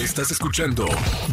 Estás escuchando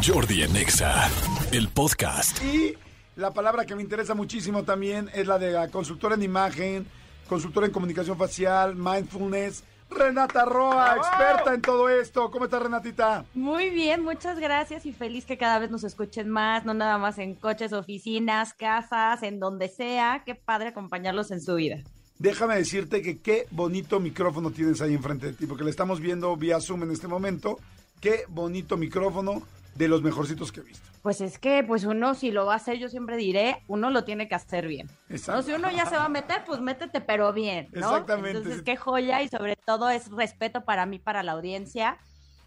Jordi Anexa, el podcast. Y la palabra que me interesa muchísimo también es la de la consultora en imagen, consultora en comunicación facial, mindfulness. Renata Roa, experta en todo esto. ¿Cómo estás, Renatita? Muy bien, muchas gracias y feliz que cada vez nos escuchen más, no nada más en coches, oficinas, casas, en donde sea. Qué padre acompañarlos en su vida. Déjame decirte que qué bonito micrófono tienes ahí enfrente de ti, porque le estamos viendo vía Zoom en este momento. Qué bonito micrófono de los mejorcitos que he visto. Pues es que, pues uno, si lo va a hacer, yo siempre diré, uno lo tiene que hacer bien. Exacto. ¿No? Si uno ya se va a meter, pues métete, pero bien, ¿no? Exactamente. Entonces, qué joya y sobre todo es respeto para mí, para la audiencia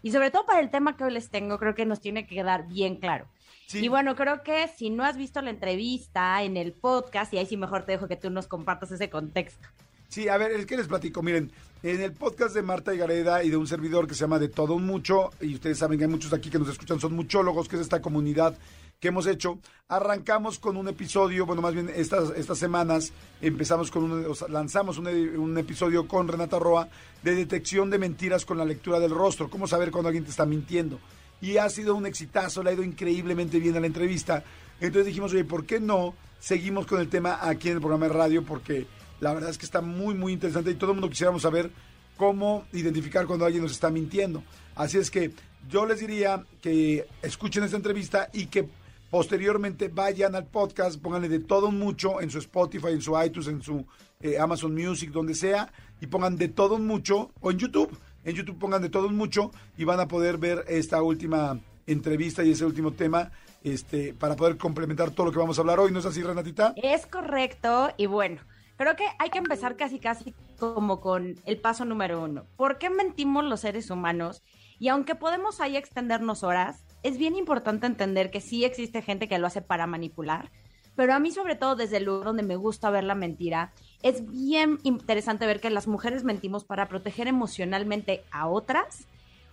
y sobre todo para el tema que hoy les tengo, creo que nos tiene que quedar bien claro. Sí. Y bueno, creo que si no has visto la entrevista en el podcast, y ahí sí mejor te dejo que tú nos compartas ese contexto. Sí, a ver, es que les platico. Miren, en el podcast de Marta Gareda y de un servidor que se llama De Todo Un Mucho, y ustedes saben que hay muchos aquí que nos escuchan, son muchólogos, que es esta comunidad que hemos hecho. Arrancamos con un episodio, bueno, más bien estas, estas semanas empezamos con un, o sea, lanzamos un, un episodio con Renata Roa de detección de mentiras con la lectura del rostro, cómo saber cuando alguien te está mintiendo. Y ha sido un exitazo, le ha ido increíblemente bien a la entrevista. Entonces dijimos, oye, ¿por qué no seguimos con el tema aquí en el programa de radio? Porque la verdad es que está muy, muy interesante y todo el mundo quisiéramos saber cómo identificar cuando alguien nos está mintiendo. Así es que yo les diría que escuchen esta entrevista y que posteriormente vayan al podcast, pónganle de todo un mucho en su Spotify, en su iTunes, en su eh, Amazon Music, donde sea, y pongan de todo un mucho, o en YouTube, en YouTube pongan de todo un mucho y van a poder ver esta última entrevista y ese último tema este, para poder complementar todo lo que vamos a hablar hoy. ¿No es así, Renatita? Es correcto y bueno, creo que hay que empezar casi casi como con el paso número uno. ¿Por qué mentimos los seres humanos? Y aunque podemos ahí extendernos horas, es bien importante entender que sí existe gente que lo hace para manipular, pero a mí sobre todo desde el lugar donde me gusta ver la mentira, es bien interesante ver que las mujeres mentimos para proteger emocionalmente a otras,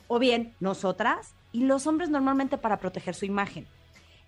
o bien nosotras, y los hombres normalmente para proteger su imagen.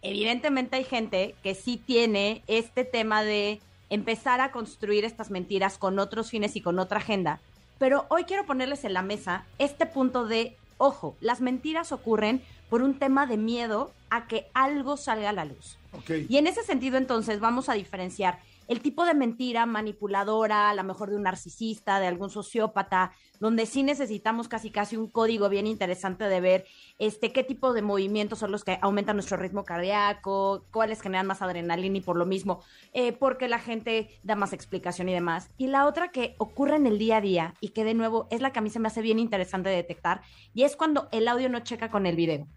Evidentemente hay gente que sí tiene este tema de empezar a construir estas mentiras con otros fines y con otra agenda, pero hoy quiero ponerles en la mesa este punto de, ojo, las mentiras ocurren por un tema de miedo a que algo salga a la luz. Ok. Y en ese sentido, entonces, vamos a diferenciar el tipo de mentira manipuladora, a lo mejor de un narcisista, de algún sociópata, donde sí necesitamos casi casi un código bien interesante de ver este qué tipo de movimientos son los que aumentan nuestro ritmo cardíaco, cuáles generan más adrenalina y por lo mismo, eh, porque la gente da más explicación y demás. Y la otra que ocurre en el día a día y que de nuevo es la que a mí se me hace bien interesante de detectar, y es cuando el audio no checa con el video.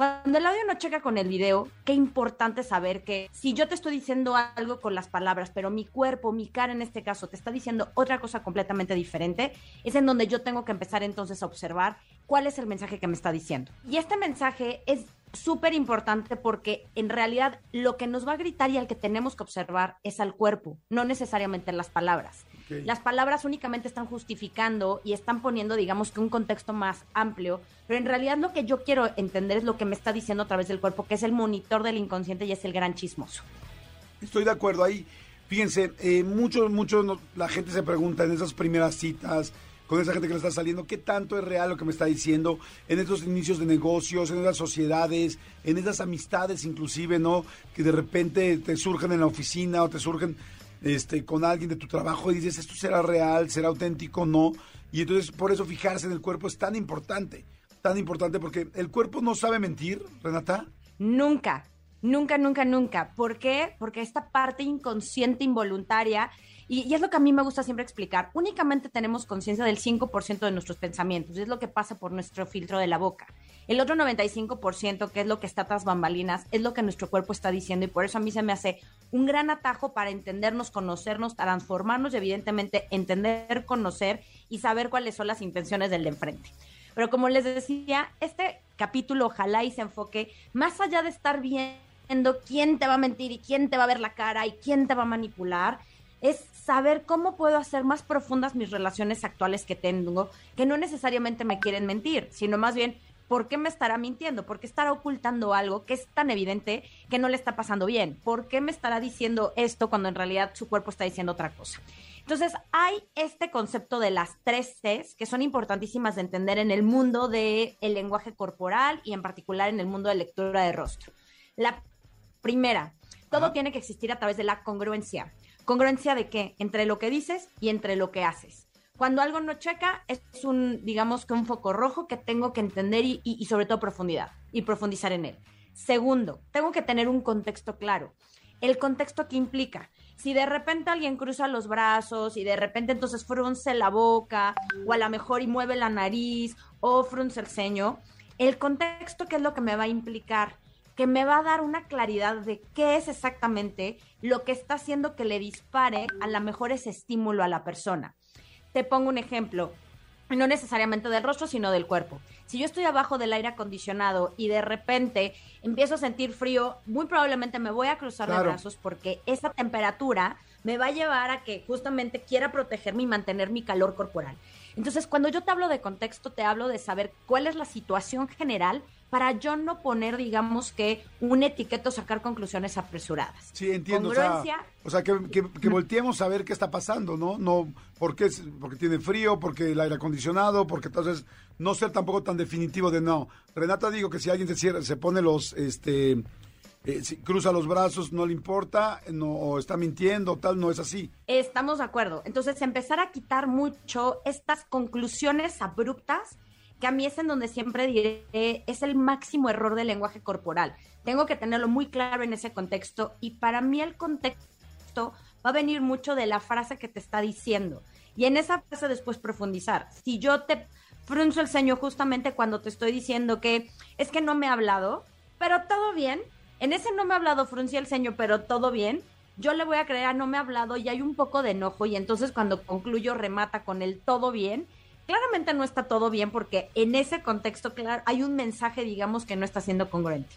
Cuando el audio no checa con el video, qué importante saber que si yo te estoy diciendo algo con las palabras, pero mi cuerpo, mi cara en este caso, te está diciendo otra cosa completamente diferente, es en donde yo tengo que empezar entonces a observar cuál es el mensaje que me está diciendo. Y este mensaje es súper importante porque en realidad lo que nos va a gritar y al que tenemos que observar es al cuerpo, no necesariamente las palabras. Las palabras únicamente están justificando y están poniendo, digamos que un contexto más amplio, pero en realidad lo que yo quiero entender es lo que me está diciendo a través del cuerpo, que es el monitor del inconsciente y es el gran chismoso. Estoy de acuerdo ahí. Fíjense, eh, mucho, mucho no- la gente se pregunta en esas primeras citas, con esa gente que le está saliendo, qué tanto es real lo que me está diciendo, en esos inicios de negocios, en esas sociedades, en esas amistades inclusive, ¿no? Que de repente te surgen en la oficina o te surgen este, con alguien de tu trabajo y dices, esto será real, será auténtico, no. Y entonces por eso fijarse en el cuerpo es tan importante, tan importante porque el cuerpo no sabe mentir, Renata. Nunca, nunca, nunca, nunca. ¿Por qué? Porque esta parte inconsciente, involuntaria, y, es lo que a mí me gusta siempre explicar, únicamente tenemos conciencia del 5% de nuestros pensamientos, es lo que pasa por nuestro filtro de la boca. El otro 95%, que es lo que está tras bambalinas, es lo que nuestro cuerpo está diciendo, y por eso a mí se me hace un gran atajo para entendernos, conocernos, transformarnos y evidentemente entender, conocer y saber cuáles son las intenciones del de enfrente. Pero como les decía, este capítulo ojalá y se enfoque más allá de estar viendo quién te va a mentir y quién te va a ver la cara y quién te va a manipular, es saber cómo puedo hacer más profundas mis relaciones actuales que tengo, que no necesariamente me quieren mentir, sino más bien ¿por qué me estará mintiendo? ¿Por qué estará ocultando algo que es tan evidente que no le está pasando bien? ¿Por qué me estará diciendo esto cuando en realidad su cuerpo está diciendo otra cosa? Entonces, hay este concepto de las tres Cs que son importantísimas de entender en el mundo del lenguaje corporal y en particular en el mundo de lectura de rostro. La primera, todo tiene que existir a través de la congruencia. ¿Congruencia de qué? Entre lo que dices y entre lo que haces. Cuando algo no checa, es un, digamos que un foco rojo que tengo que entender y, sobre todo profundidad y profundizar en él. Segundo, tengo que tener un contexto claro. El contexto que implica, si de repente alguien cruza los brazos y de repente entonces frunce la boca o a lo mejor y mueve la nariz o frunce el ceño, el contexto que es lo que me va a implicar, que me va a dar una claridad de qué es exactamente lo que está haciendo que le dispare a lo mejor ese estímulo a la persona. Te pongo un ejemplo, no necesariamente del rostro, sino del cuerpo. Si yo estoy abajo del aire acondicionado y de repente empiezo a sentir frío, muy probablemente me voy a cruzar de brazos porque esa temperatura me va a llevar a que justamente quiera protegerme y mantener mi calor corporal. Entonces, cuando yo te hablo de contexto, te hablo de saber cuál es la situación general para yo no poner, digamos, que un etiqueto sacar conclusiones apresuradas. Sí, entiendo. O sea, o sea que, que, volteemos a ver qué está pasando, ¿no? No, porque, porque tiene frío, porque el aire acondicionado, porque entonces no ser tampoco tan definitivo de no. Renata digo que si alguien se cierra, se pone los, este, eh, si cruza los brazos, no le importa, no, o está mintiendo, tal, no es así. Estamos de acuerdo. Entonces, empezar a quitar mucho estas conclusiones abruptas, que a mí es en donde siempre diré, es el máximo error del lenguaje corporal. Tengo que tenerlo muy claro en ese contexto y para mí el contexto va a venir mucho de la frase que te está diciendo. Y en esa frase después profundizar. Si yo te frunzo el ceño justamente cuando te estoy diciendo que es que no me ha hablado, pero todo bien, en ese no me ha hablado, fruncia el ceño, pero todo bien. Yo le voy a creer, a no me ha hablado y hay un poco de enojo y entonces cuando concluyo remata con el todo bien. Claramente no está todo bien porque en ese contexto, claro, hay un mensaje, digamos, que no está siendo congruente.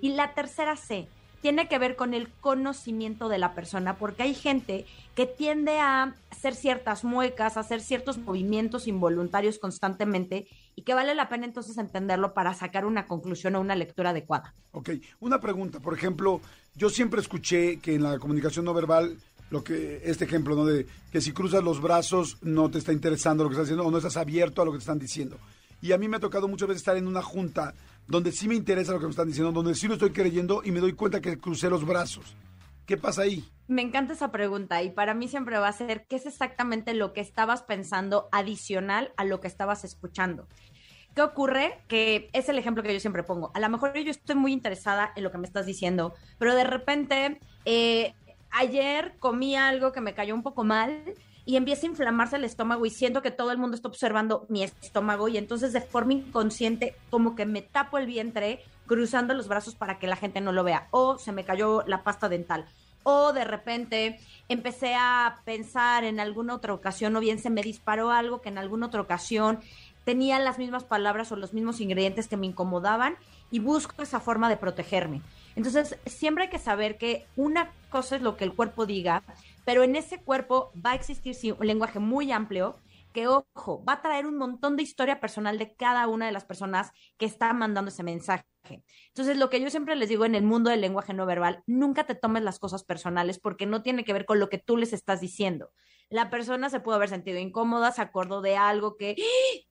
Y la tercera C, tiene que ver con el conocimiento de la persona, porque hay gente que tiende a hacer ciertas muecas, a hacer ciertos movimientos involuntarios constantemente y que vale la pena entonces entenderlo para sacar una conclusión o una lectura adecuada. Ok, una pregunta, por ejemplo, yo siempre escuché que en la comunicación no verbal lo que este ejemplo, ¿no? De que si cruzas los brazos no te está interesando lo que estás haciendo o no estás abierto a lo que te están diciendo. Y a mí me ha tocado muchas veces estar en una junta donde sí me interesa lo que me están diciendo, donde sí lo estoy creyendo y me doy cuenta que crucé los brazos. ¿Qué pasa ahí? Me encanta esa pregunta y para mí siempre va a ser qué es exactamente lo que estabas pensando adicional a lo que estabas escuchando. ¿Qué ocurre? Que es el ejemplo que yo siempre pongo. A lo mejor yo estoy muy interesada en lo que me estás diciendo, pero de repente eh, ayer comí algo que me cayó un poco mal y empieza a inflamarse el estómago y siento que todo el mundo está observando mi estómago y entonces de forma inconsciente como que me tapo el vientre cruzando los brazos para que la gente no lo vea o se me cayó la pasta dental o de repente empecé a pensar en alguna otra ocasión o bien se me disparó algo que en alguna otra ocasión tenía las mismas palabras o los mismos ingredientes que me incomodaban y busco esa forma de protegerme. Entonces, siempre hay que saber que una cosa es lo que el cuerpo diga, pero en ese cuerpo va a existir un lenguaje muy amplio que, ojo, va a traer un montón de historia personal de cada una de las personas que está mandando ese mensaje. Entonces, lo que yo siempre les digo en el mundo del lenguaje no verbal, nunca te tomes las cosas personales porque no tiene que ver con lo que tú les estás diciendo la persona se pudo haber sentido incómoda, se acordó de algo que,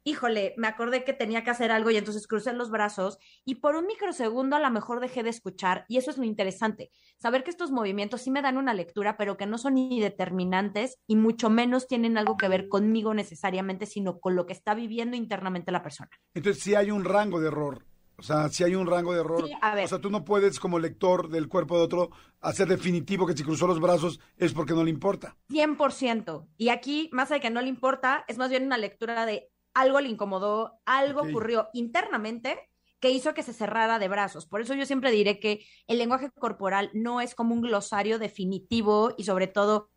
híjole, me acordé que tenía que hacer algo y entonces crucé los brazos y por un microsegundo a lo mejor dejé de escuchar y eso es lo interesante, saber que estos movimientos sí me dan una lectura, pero que no son ni determinantes y mucho menos tienen algo que ver conmigo necesariamente, sino con lo que está viviendo internamente la persona. Entonces sí hay un rango de error. O sea, si hay un rango de error. o sea, tú no puedes, como lector del cuerpo de otro, hacer definitivo que si cruzó los brazos es porque no le importa. 100%. Y aquí, más de que no le importa, es más bien una lectura de algo le incomodó, algo ocurrió internamente que hizo que se cerrara de brazos. Por eso yo siempre diré que el lenguaje corporal no es como un glosario definitivo y sobre todo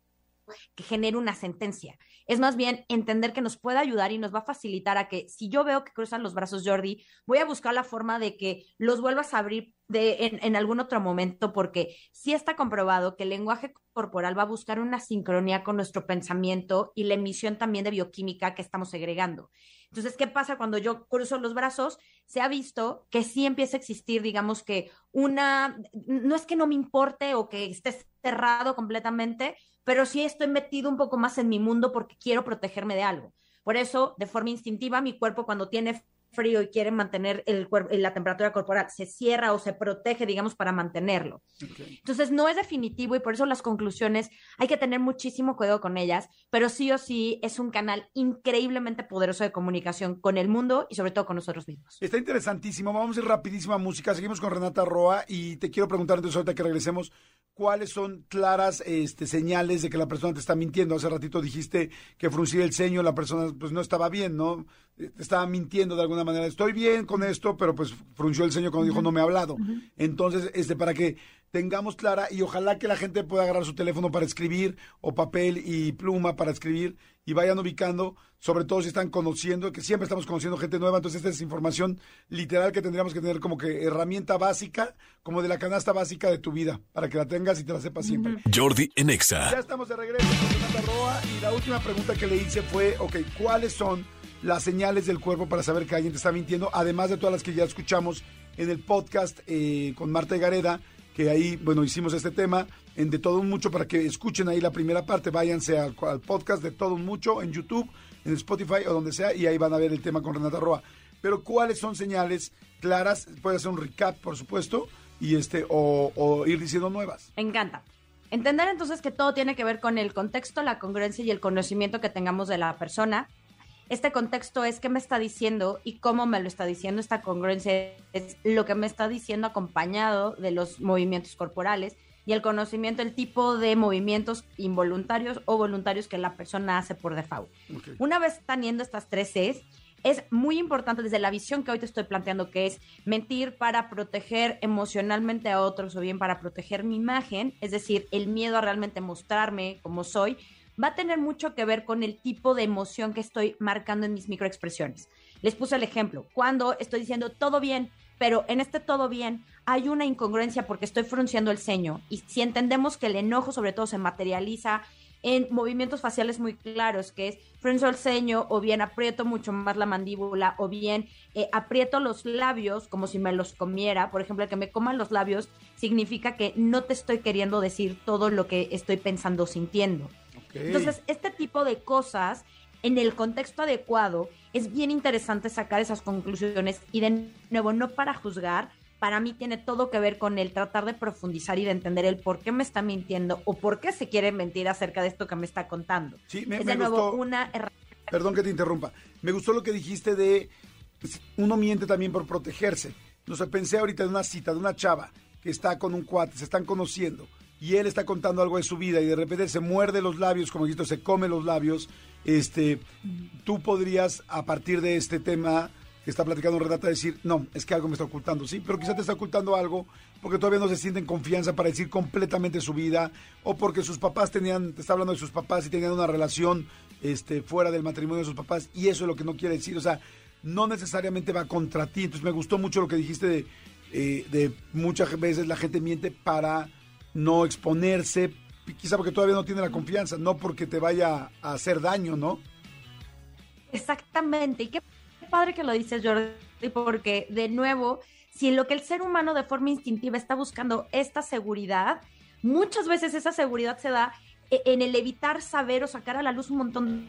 que genere una sentencia. Es más bien entender que nos puede ayudar y nos va a facilitar a que si yo veo que cruzan los brazos Jordi, voy a buscar la forma de que los vuelvas a abrir de, en, algún otro momento, porque sí está comprobado que el lenguaje corporal va a buscar una sincronía con nuestro pensamiento y la emisión también de bioquímica que estamos segregando. Entonces, ¿qué pasa cuando yo cruzo los brazos? Se ha visto que sí empieza a existir, digamos que una, no es que no me importe o que esté cerrado completamente, pero sí estoy metido un poco más en mi mundo porque quiero protegerme de algo. Por eso, de forma instintiva, mi cuerpo cuando tiene frío y quiere mantener el la temperatura corporal, se cierra o se protege, digamos, para mantenerlo. Entonces, no es definitivo y por eso las conclusiones hay que tener muchísimo cuidado con ellas, pero sí o sí es un canal increíblemente poderoso de comunicación con el mundo y sobre todo con nosotros mismos. Está interesantísimo. Vamos a ir rapidísima música. Seguimos con Renata Roa y te quiero preguntar entonces ahorita que regresemos, ¿cuáles son claras este, señales de que la persona te está mintiendo? Hace ratito dijiste que fruncir el ceño, la persona pues no estaba bien, ¿no? Te estaba mintiendo de alguna manera. Estoy bien con esto, pero pues frunció el ceño cuando dijo no me ha hablado. Entonces, este, para que tengamos clara y ojalá que la gente pueda agarrar su teléfono para escribir o papel y pluma para escribir y vayan ubicando, sobre todo si están conociendo, que siempre estamos conociendo gente nueva, entonces esta es información literal que tendríamos que tener como que herramienta básica, como de la canasta básica de tu vida, para que la tengas y te la sepas siempre. Jordi Enexa. Ya estamos de regreso con Fernanda Roa y la última pregunta que le hice fue, ok, ¿cuáles son las señales del cuerpo para saber que alguien te está mintiendo? Además de todas las que ya escuchamos en el podcast eh, con Marta Gareda, que ahí, bueno, hicimos este tema en De Todo Un Mucho para que escuchen ahí la primera parte, váyanse al, podcast de Todo Un Mucho en YouTube, en Spotify o donde sea, y ahí van a ver el tema con Renata Roa. Pero ¿cuáles son señales claras? Puede hacer un recap, por supuesto, y este, o, o ir diciendo nuevas. Me encanta. Entender entonces que todo tiene que ver con el contexto, la congruencia y el conocimiento que tengamos de la persona este contexto es qué me está diciendo y cómo me lo está diciendo. Esta congruencia es lo que me está diciendo acompañado de los movimientos corporales y el conocimiento del tipo de movimientos involuntarios o voluntarios que la persona hace por default. Una vez teniendo estas tres Cs, es muy importante desde la visión que hoy te estoy planteando, que es mentir para proteger emocionalmente a otros o bien para proteger mi imagen, es decir, el miedo a realmente mostrarme como soy, va a tener mucho que ver con el tipo de emoción que estoy marcando en mis microexpresiones. Les puse el ejemplo, cuando estoy diciendo todo bien, pero en este todo bien hay una incongruencia porque estoy frunciendo el ceño y si entendemos que el enojo sobre todo se materializa en movimientos faciales muy claros, que es frunzo el ceño o bien aprieto mucho más la mandíbula o bien eh, aprieto los labios como si me los comiera. Por ejemplo, que me coman los labios significa que no te estoy queriendo decir todo lo que estoy pensando o sintiendo. Entonces, este tipo de cosas, en el contexto adecuado, es bien interesante sacar esas conclusiones y de nuevo, no para juzgar, para mí tiene todo que ver con el tratar de profundizar y de entender el por qué me está mintiendo o por qué se quiere mentir acerca de esto que me está contando. Sí, me, es de nuevo una Perdón que te interrumpa. Me gustó lo que dijiste de pues, uno miente también por protegerse. No sé, pensé ahorita en una cita de una chava que está con un cuate, se están conociendo y él está contando algo de su vida y de repente se muerde los labios, como dijiste, se come los labios, este, tú podrías a partir de este tema que está platicando Renata decir, no, es que algo me está ocultando, sí, pero quizá te está ocultando algo porque todavía no se siente en confianza para decir completamente su vida o porque sus papás tenían, te está hablando de sus papás y tenían una relación este, fuera del matrimonio de sus papás y eso es lo que no quiere decir, o sea, no necesariamente va contra ti, entonces me gustó mucho lo que dijiste de, eh, de muchas veces la gente miente para no exponerse, quizá porque todavía no tiene la confianza, no porque te vaya a hacer daño, ¿no? Exactamente, y qué padre que lo dices, Jordi, porque de nuevo, si lo que el ser humano de forma instintiva está buscando esta seguridad, muchas veces esa seguridad se da e-, en el evitar saber o sacar a la luz un montón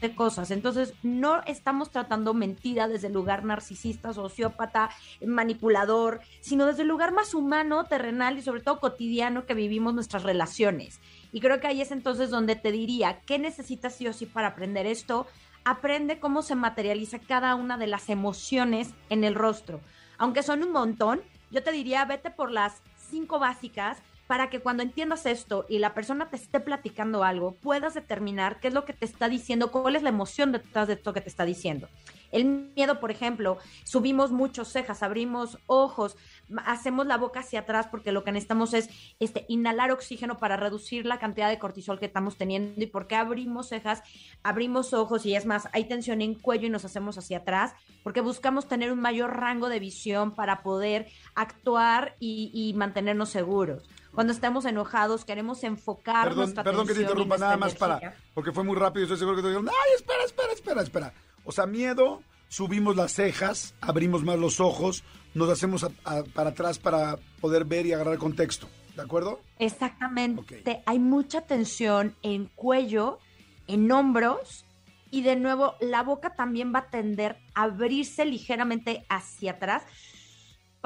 de cosas. Entonces, no estamos tratando mentira desde el lugar narcisista, sociópata, manipulador, sino desde el lugar más humano, terrenal y sobre todo cotidiano que vivimos nuestras relaciones. Y creo que ahí es entonces donde te diría, ¿qué necesitas sí o sí para aprender esto? Aprende cómo se materializa cada una de las emociones en el rostro. Aunque son un montón, yo te diría, vete por las cinco básicas para que cuando entiendas esto y la persona te esté platicando algo, puedas determinar qué es lo que te está diciendo, cuál es la emoción detrás de esto que te está diciendo. El miedo, por ejemplo, subimos muchos cejas, abrimos ojos, hacemos la boca hacia atrás porque lo que necesitamos es este, inhalar oxígeno para reducir la cantidad de cortisol que estamos teniendo. ¿Y porque abrimos cejas? Abrimos ojos y es más, hay tensión en cuello y nos hacemos hacia atrás porque buscamos tener un mayor rango de visión para poder actuar y, y mantenernos seguros cuando estamos enojados, queremos enfocar perdón, nuestra Perdón que te interrumpa nada más para, porque fue muy rápido, estoy seguro que te dijeron, ay, espera, espera, espera, espera. O sea, miedo, subimos las cejas, abrimos más los ojos, nos hacemos para atrás para poder ver y agarrar contexto. ¿de acuerdo? Exactamente. Hay mucha tensión en cuello, en hombros y de nuevo la boca también va a tender a abrirse ligeramente hacia atrás.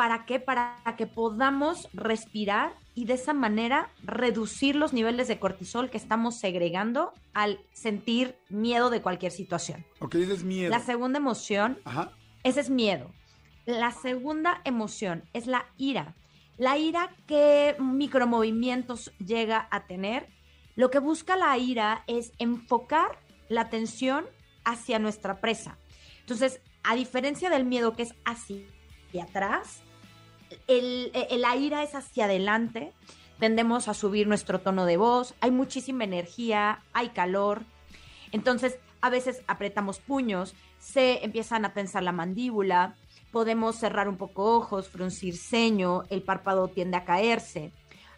¿Para qué? Para que podamos respirar y de esa manera reducir los niveles de cortisol que estamos segregando al sentir miedo de cualquier situación. Ok, ese es miedo. La segunda emoción, Ajá. ese es miedo. La segunda emoción es la ira. La ira, ¿qué micromovimientos llega a tener? Lo que busca la ira es enfocar la atención hacia nuestra presa. Entonces, a diferencia del miedo que es hacia atrás, el, la ira es hacia adelante, tendemos a subir nuestro tono de voz, hay muchísima energía, hay calor. Entonces, a veces apretamos puños, se empiezan a tensar la mandíbula, podemos cerrar un poco ojos, fruncir ceño, el párpado tiende a caerse.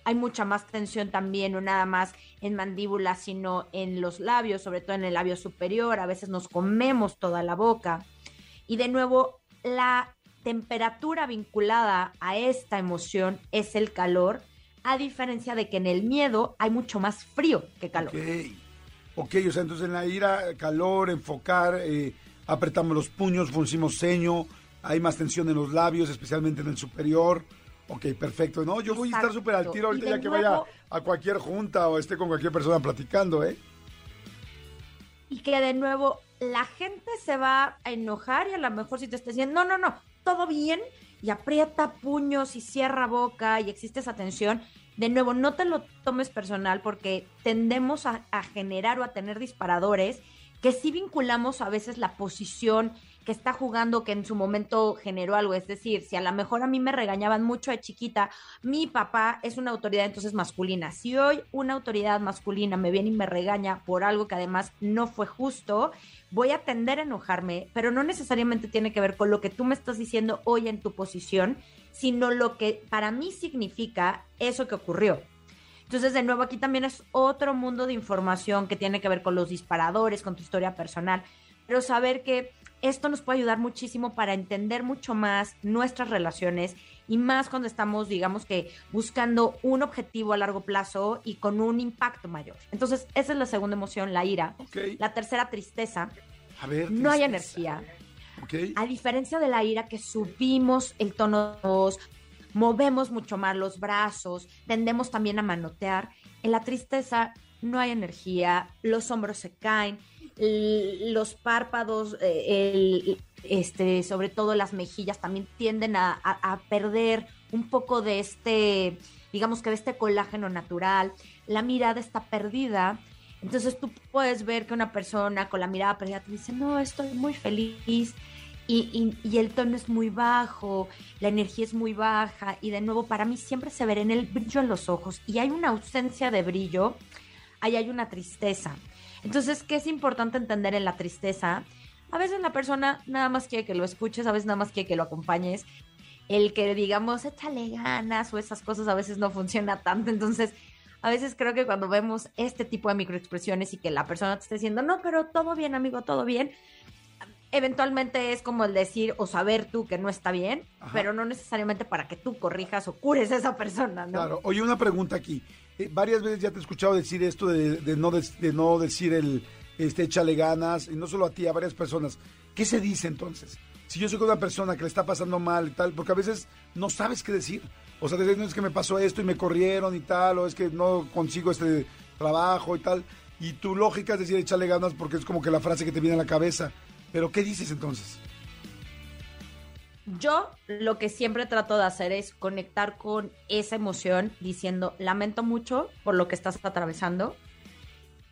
Hay mucha más tensión también, no nada más en mandíbula, sino en los labios, sobre todo en el labio superior. A veces nos comemos toda la boca. Y de nuevo, la temperatura vinculada a esta emoción es el calor, a diferencia de que en el miedo hay mucho más frío que calor. Ok, ok, o sea, entonces en la ira, calor, enfocar, eh, apretamos los puños, fruncimos ceño, hay más tensión en los labios, especialmente en el superior. Ok, perfecto. No, yo voy a estar súper al tiro ahorita ya que vaya a cualquier junta o esté con cualquier persona platicando, ¿eh? Y que de nuevo la gente se va a enojar y a lo mejor si te está diciendo, no, no, no, todo bien, y aprieta puños y cierra boca y existe esa tensión, de nuevo, no te lo tomes personal porque tendemos a, generar o a tener disparadores que sí vinculamos a veces la posición que está jugando que en su momento generó algo. Es decir, si a lo mejor a mí me regañaban mucho de chiquita, mi papá es una autoridad entonces masculina. Si hoy una autoridad masculina me viene y me regaña por algo que además no fue justo, voy a tender a enojarme, pero no necesariamente tiene que ver con lo que tú me estás diciendo hoy en tu posición, sino lo que para mí significa eso que ocurrió. Entonces, de nuevo, aquí también es otro mundo de información que tiene que ver con los disparadores, con tu historia personal, pero saber que esto nos puede ayudar muchísimo para entender mucho más nuestras relaciones y más cuando estamos, digamos que, buscando un objetivo a largo plazo y con un impacto mayor. Entonces, esa es la segunda emoción, la ira. La tercera, tristeza. A ver, no hay energía. A diferencia de la ira que subimos el tono de voz, movemos mucho más los brazos, tendemos también a manotear. En la tristeza no hay energía, los hombros se caen, los párpados, eh, este, sobre todo las mejillas también tienden a, perder un poco de este, digamos que de este colágeno natural, la mirada está perdida. Entonces tú puedes ver que una persona con la mirada perdida te dice, no, estoy muy feliz y, y, el tono es muy bajo, la energía es muy baja y de nuevo para mí siempre se ve en el brillo en los ojos y hay una ausencia de brillo, ahí hay una tristeza. Entonces, ¿qué es importante entender en la tristeza? A veces la persona nada más quiere que lo escuches, a veces nada más quiere que lo acompañes. El que digamos, échale ganas o esas cosas a veces no funciona tanto. Entonces, a veces creo que cuando vemos este tipo de microexpresiones y que la persona te esté diciendo, no, pero todo bien, amigo, todo bien, eventualmente es como el decir o saber tú que no está bien, pero no necesariamente para que tú corrijas o cures a esa persona, ¿no? Claro. Oye, una pregunta aquí. Eh, varias veces ya te he escuchado decir esto de, no, de, no decir el este, échale ganas, y no solo a ti, a varias personas. ¿Qué se dice entonces? Si yo soy una persona que le está pasando mal y tal, porque a veces no sabes qué decir. O sea, no es que me pasó esto y me corrieron y tal, o es que no consigo este trabajo y tal. Y tu lógica es decir échale ganas porque es como que la frase que te viene a la cabeza. Pero ¿qué dices entonces? Yo lo que siempre trato de hacer es conectar con esa emoción diciendo, lamento mucho por lo que estás atravesando,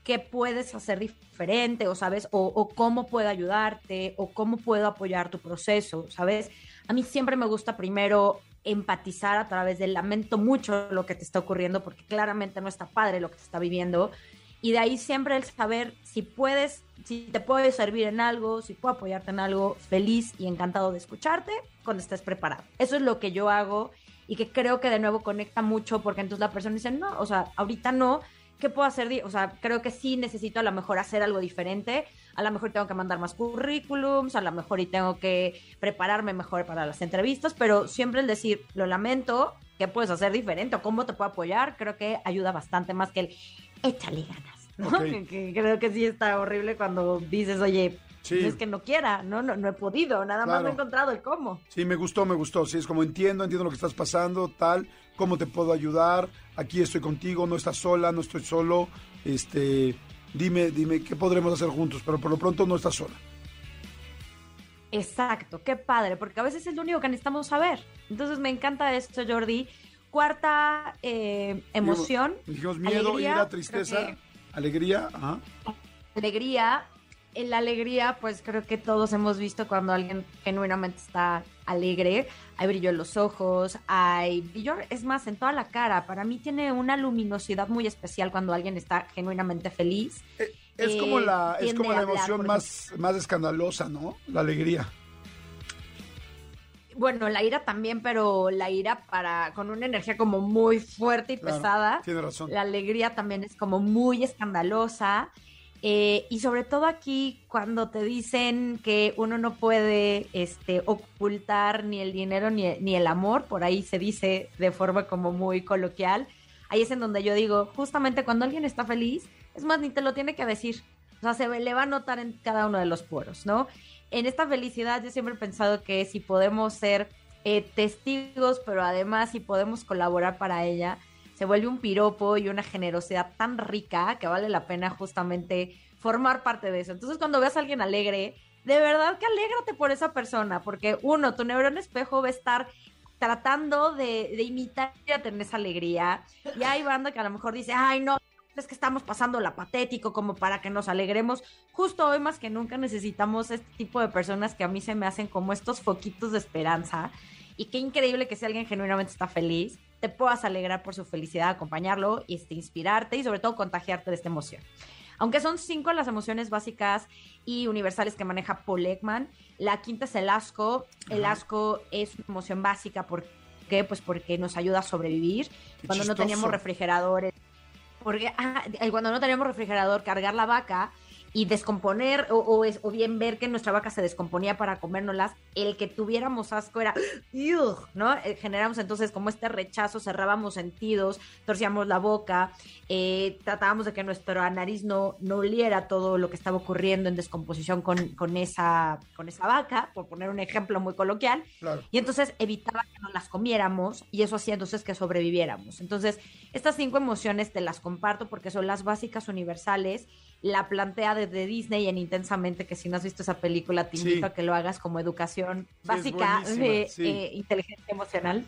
qué puedes hacer diferente o sabes, o, cómo puedo ayudarte, o cómo puedo apoyar tu proceso, ¿sabes? A mí siempre me gusta primero empatizar a través del lamento mucho lo que te está ocurriendo, porque claramente no está padre lo que te está viviendo. Y de ahí siempre el saber si puedes si te puede servir en algo, si puedo apoyarte en algo, feliz y encantado de escucharte cuando estés preparado. Eso es lo que yo hago y que creo que de nuevo conecta mucho porque entonces la persona dice, no, o sea, ahorita no, ¿qué puedo hacer? O sea, creo que sí necesito a lo mejor hacer algo diferente, a lo mejor tengo que mandar más currículums, a lo mejor y tengo que prepararme mejor para las entrevistas, pero siempre el decir, lo lamento, qué puedes hacer diferente o cómo te puedo apoyar, creo que ayuda bastante más que el échale ganas. ¿no? Que, creo que sí está horrible cuando dices, oye, pues es que no quiera, ¿no? No, no he podido, nada más no he encontrado el cómo. Sí, me gustó, me gustó. Sí, es como entiendo, entiendo lo que estás pasando, tal, cómo te puedo ayudar, aquí estoy contigo, no estás sola, no estoy solo, este, dime, dime qué podremos hacer juntos, pero por lo pronto no estás sola. Exacto, qué padre, porque a veces es lo único que necesitamos saber. Entonces me encanta esto, Jordi. Cuarta eh, emoción. Dijimos miedo, ira, tristeza, alegría. Ajá. Alegría. En la alegría, pues creo que todos hemos visto cuando alguien genuinamente está alegre. Hay brillo en los ojos, hay brillo, es más, en toda la cara. Para mí tiene una luminosidad muy especial cuando alguien está genuinamente feliz. Eh, es, como la, es como la emoción más, más escandalosa, ¿no? La alegría. Bueno, la ira también, pero la ira para con una energía como muy fuerte y pesada. Tiene razón. La alegría también es como muy escandalosa. Eh, y sobre todo aquí, cuando te dicen que uno no puede este, ocultar ni el dinero ni, ni el amor, por ahí se dice de forma como muy coloquial, ahí es en donde yo digo, justamente cuando alguien está feliz, es más, ni te lo tiene que decir. O sea, se le va a notar en cada uno de los poros, ¿no? En esta felicidad yo siempre he pensado que si podemos ser eh, testigos, pero además si podemos colaborar para ella, se vuelve un piropo y una generosidad tan rica que vale la pena justamente formar parte de eso. Entonces, cuando veas a alguien alegre, de verdad que alégrate por esa persona, porque uno, tu neurón espejo va a estar tratando de, de imitar tener esa alegría. Y hay banda que a lo mejor dice, ay, no, es que estamos pasando la patético como para que nos alegremos. Justo hoy más que nunca necesitamos este tipo de personas que a mí se me hacen como estos foquitos de esperanza. Y qué increíble que si alguien genuinamente está feliz, te puedas alegrar por su felicidad, acompañarlo y este, inspirarte y sobre todo contagiarte de esta emoción. Aunque son cinco las emociones básicas y universales que maneja Paul Ekman, la quinta es el asco. El asco es una emoción básica. ¿Por qué? Pues porque nos ayuda a sobrevivir. Cuando no teníamos refrigeradores, porque ah, cuando no teníamos refrigerador, cargar la vaca y descomponer o, es, o, bien ver que nuestra vaca se descomponía para comérnoslas, el que tuviéramos asco era, ¿no? Eh, generamos entonces como este rechazo, cerrábamos sentidos, torcíamos la boca, eh, tratábamos de que nuestra nariz no, no oliera todo lo que estaba ocurriendo en descomposición con, con, esa, con esa vaca, por poner un ejemplo muy coloquial, y entonces evitaba que nos las comiéramos y eso hacía entonces que sobreviviéramos. Entonces, estas cinco emociones te las comparto porque son las básicas universales la plantea desde Disney en Intensamente, que si no has visto esa película, te invito a que lo hagas como educación básica de eh, inteligencia emocional.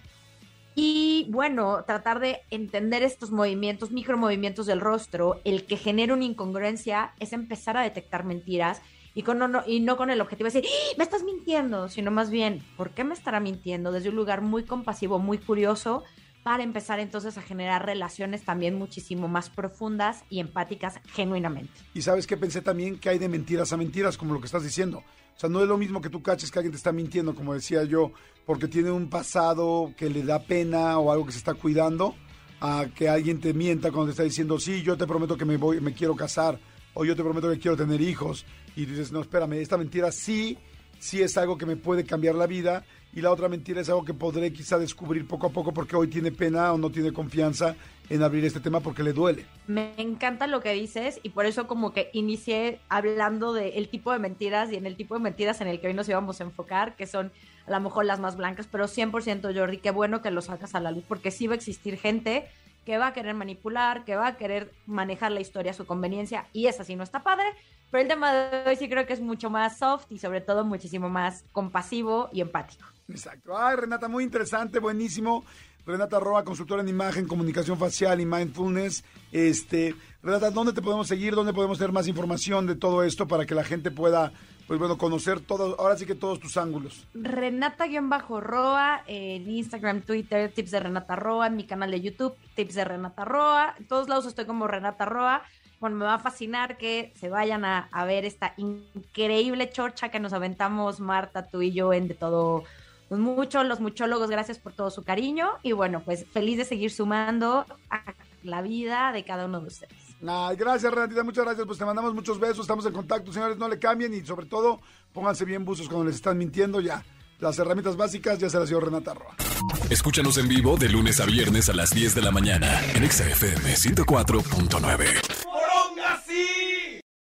Y bueno, tratar de entender estos movimientos, micromovimientos del rostro, el que genera una incongruencia es empezar a detectar mentiras y, con, no, y no con el objetivo de decir, ¡Ah! me estás mintiendo, sino más bien, ¿por qué me estará mintiendo? Desde un lugar muy compasivo, muy curioso, para empezar entonces a generar relaciones también muchísimo más profundas y empáticas genuinamente. Y sabes que pensé también que hay de mentiras a mentiras, como lo que estás diciendo. O sea, no es lo mismo que tú caches que alguien te está mintiendo, como decía yo, porque tiene un pasado que le da pena o algo que se está cuidando, a que alguien te mienta cuando te está diciendo, sí, yo te prometo que me voy, me quiero casar, o yo te prometo que quiero tener hijos, y dices, no, espérame, esta mentira sí, sí es algo que me puede cambiar la vida, y la otra mentira es algo que podré quizá descubrir poco a poco porque hoy tiene pena o no tiene confianza en abrir este tema porque le duele. Me encanta lo que dices y por eso como que inicié hablando del tipo de mentiras y en el tipo de mentiras en el que hoy nos íbamos a enfocar, que son a lo mejor las más blancas, pero 100% Jordi, qué bueno que lo sacas a la luz porque sí va a existir gente que va a querer manipular, que va a querer manejar la historia a su conveniencia y esa sí no está padre, pero el tema de hoy sí creo que es mucho más soft y sobre todo muchísimo más compasivo y empático. Exacto. Ay, Renata, muy interesante, buenísimo. Renata Roa, consultora en imagen, comunicación facial y mindfulness. Este, Renata, ¿dónde te podemos seguir? ¿Dónde podemos tener más información de todo esto para que la gente pueda, pues bueno, conocer todo, ahora sí que todos tus ángulos? Renata-Roa en Instagram, Twitter, tips de Renata Roa, en mi canal de YouTube, tips de Renata Roa. En todos lados estoy como Renata Roa. Bueno, me va a fascinar que se vayan a, a ver esta increíble chorcha que nos aventamos Marta, tú y yo en de todo pues mucho, los muchólogos, gracias por todo su cariño y bueno, pues feliz de seguir sumando a la vida de cada uno de ustedes. gracias Renatita, muchas gracias, pues te mandamos muchos besos, estamos en contacto, señores, no le cambien y sobre todo pónganse bien buzos cuando les están mintiendo ya. las herramientas básicas ya se las dio Renata Roa. Escúchanos en vivo de lunes a viernes a las 10 de la mañana en XFM 104.9.